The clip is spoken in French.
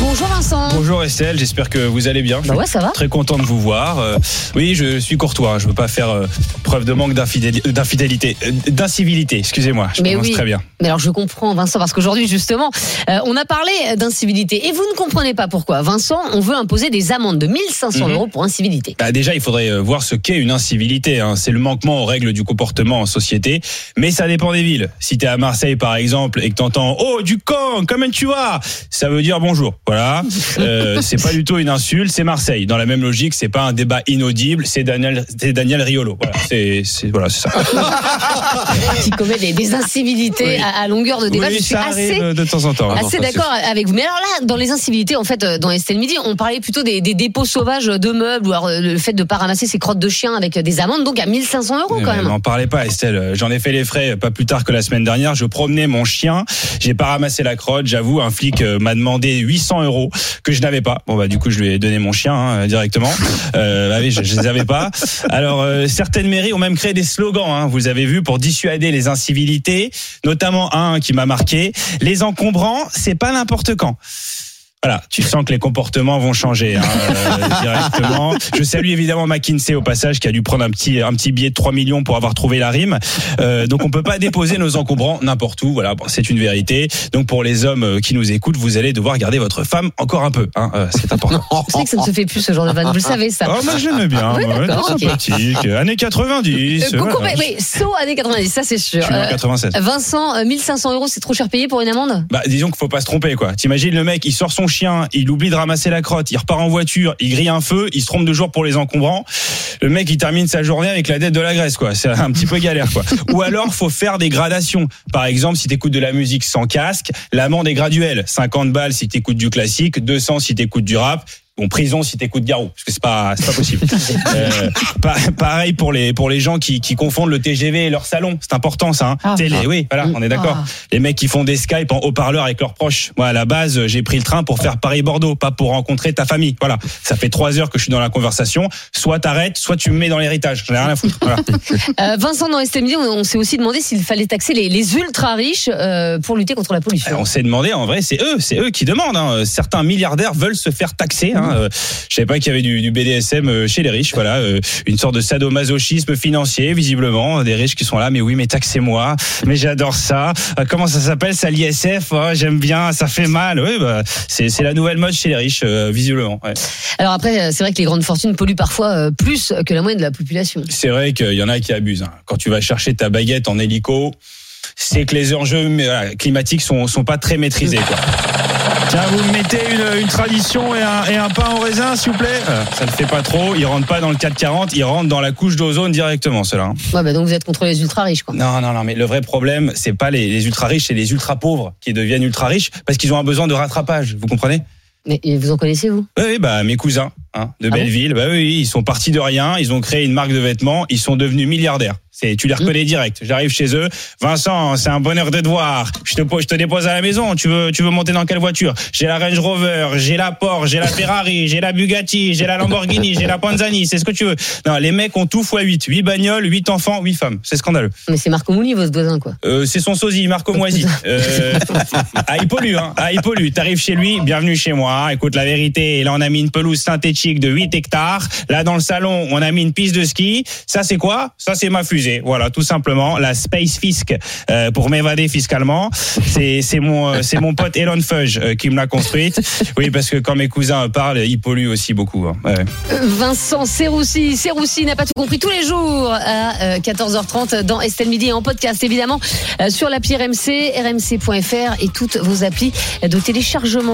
Bonjour Vincent. Bonjour Estelle, j'espère que vous allez bien. Bah ouais, ça va. Très content de vous voir. Euh, oui, je suis courtois. hein. Je veux pas faire euh, preuve de manque d'infidéli- d'infidélité, euh, d'incivilité. Excusez-moi. Je Mais oui. très bien. Mais alors je comprends Vincent parce qu'aujourd'hui justement euh, on a parlé d'incivilité et vous ne comprenez pas pourquoi. Vincent, on veut imposer des amendes de 1500 Mhm. euros pour incivilité. Bah, déjà, il faudrait euh, voir ce qu'est une incivilité. hein. C'est le manquement aux règles du comportement en société. Mais ça dépend des villes. Si tu es à Marseille, par exemple, et que tu entends Oh, du camp, comment tu vas Ça veut dire bonjour. Voilà. Euh, c'est pas du tout une insulte, c'est Marseille. Dans la même logique, c'est pas un débat inaudible, c'est Daniel, c'est Daniel Riolo. Voilà, c'est c'est- voilà, c'est ça. Qui commet des, des incivilités Oui. à, à longueur de débat. Oui, je suis assez de temps en temps. assez d'accord avec vous. Mais alors là, dans les incivilités, en fait, euh, dans Estelle Midi, on parlait plutôt des, des dépôts sauvages de meubles ou alors euh, le fait de pas ramasser ses crottes de chien avec des amendes, donc à 1500 euros quand même. N'en parlez pas, Estelle. J'en ai fait les frais pas plus tard que la semaine dernière. Je promenais mon chien. J'ai pas ramassé la crotte. J'avoue, un flic m'a demandé 800 euros que je n'avais pas. Bon bah du coup, je lui ai donné mon chien hein, directement. Euh, bah oui, je, je les avais pas. Alors euh, certaines mairies ont même créé des slogans. Hein, vous avez vu pour dissuader les incivilités, notamment un qui m'a marqué. Les encombrants, c'est pas n'importe quand. Voilà, tu sens que les comportements vont changer hein, euh, directement. Je salue évidemment McKinsey au passage qui a dû prendre un petit un petit billet de 3 millions pour avoir trouvé la rime. Euh, donc on peut pas déposer nos encombrants n'importe où. Voilà, bon, c'est une vérité. Donc pour les hommes euh, qui nous écoutent, vous allez devoir garder votre femme encore un peu. Hein, euh, c'est important. Vous savez que ça ne se fait plus ce genre de vanne. Vous le savez ça. Oh, moi j'aime bien. Oui, ouais, d'accord, ok. sympathique. Années 90. Euh, coucou, voilà. mais- saut années 90, ça c'est sûr. Je suis né en Euh, 87. Vincent, euh, 1500 euros, c'est trop cher payé pour une amende? Bah, disons qu'il faut pas se tromper, quoi. T'imagines le mec, il sort son il oublie de ramasser la crotte, il repart en voiture, il grille un feu, il se trompe de jour pour les encombrants. Le mec, il termine sa journée avec la dette de la Grèce, quoi. C'est un petit peu galère, quoi. Ou alors, faut faire des gradations. Par exemple, si t'écoutes de la musique sans casque, l'amende est graduelle. 50 balles si t'écoutes du classique, 200 si t'écoutes du rap. Bon, prison si t'écoutes Garou, parce que c'est pas, c'est pas possible. Euh, pa- pareil pour les pour les gens qui, qui confondent le TGV et leur salon, c'est important ça. Hein. Ah. Télé, oui, voilà, on est d'accord. Ah. Les mecs qui font des Skype en haut-parleur avec leurs proches. Moi, à la base, j'ai pris le train pour faire Paris-Bordeaux, pas pour rencontrer ta famille. Voilà. Ça fait trois heures que je suis dans la conversation. Soit t'arrêtes, soit tu me mets dans l'héritage. J'en ai rien à foutre. Voilà. Euh, Vincent, dans STMD, on, on s'est aussi demandé s'il fallait taxer les, les ultra riches euh, pour lutter contre la pollution. On s'est demandé, en vrai, c'est eux, c'est eux qui demandent. hein. Certains milliardaires veulent se faire taxer. Hein. Euh, Je savais pas qu'il y avait du, du BDSM euh, chez les riches. Voilà, euh, une sorte de sadomasochisme financier, visiblement. Des riches qui sont là, mais oui, mais taxez-moi. Mais j'adore ça. Comment ça s'appelle ça l'ISF Oh, J'aime bien, ça fait mal. Oui, bah, c'est la nouvelle mode chez les riches, euh, visiblement. ouais. Alors après, c'est vrai que les grandes fortunes polluent parfois plus que la moyenne de la population. C'est vrai qu'il y en a qui abusent. hein. Quand tu vas chercher ta baguette en hélico, c'est que les enjeux climatiques sont, sont pas très maîtrisés. Quoi. Tiens, vous me mettez une, une tradition et un, et un pain au raisin, s'il vous plaît Euh, Ça ne fait pas trop. Ils rentrent pas dans le 440, ils rentrent dans la couche d'ozone directement, cela. Ouais, bah donc vous êtes contre les ultra riches, quoi. Non, non, non, mais le vrai problème, c'est pas les, les ultra riches, c'est les ultra pauvres qui deviennent ultra riches parce qu'ils ont un besoin de rattrapage. Vous comprenez? Mais vous en connaissez vous? Oui, bah mes cousins hein, de Ah bon? Belleville, bah oui, ils sont partis de rien, ils ont créé une marque de vêtements, ils sont devenus milliardaires. C'est, tu les reconnais direct. J'arrive chez eux, Vincent, c'est un bonheur de te voir. Je te, je te dépose à la maison. Tu veux, tu veux monter dans quelle voiture? J'ai la Range Rover, j'ai la Porsche, j'ai la Ferrari, j'ai la Bugatti, j'ai la Lamborghini, j'ai la Panzani. C'est ce que tu veux. Non, les mecs ont tout x 8 8 bagnoles, 8 enfants, 8 femmes. C'est scandaleux. Mais c'est Marco Mouli, votre voisin, quoi. Euh, c'est son sosie, Marco Moisy. Euh, ah, il pollue, hein. Ah, il pollue. T'arrives chez lui, bienvenue chez moi. Écoute, la vérité, là, on a mis une pelouse synthétique de 8 hectares. Là, dans le salon, on a mis une piste de ski. Ça, c'est quoi? Ça, c'est ma Voilà, tout simplement. La Space Fisk, euh, pour m'évader fiscalement. C'est, euh, mon pote Elon Fudge euh, qui me l'a construite. Oui, parce que quand mes cousins parlent, ils polluent aussi beaucoup. hein. Vincent Serroussi, Serroussi n'a pas tout compris tous les jours à euh, 14h30 dans Estelle Midi et en podcast évidemment sur l'appli RMC, rmc.fr et toutes vos applis de téléchargement.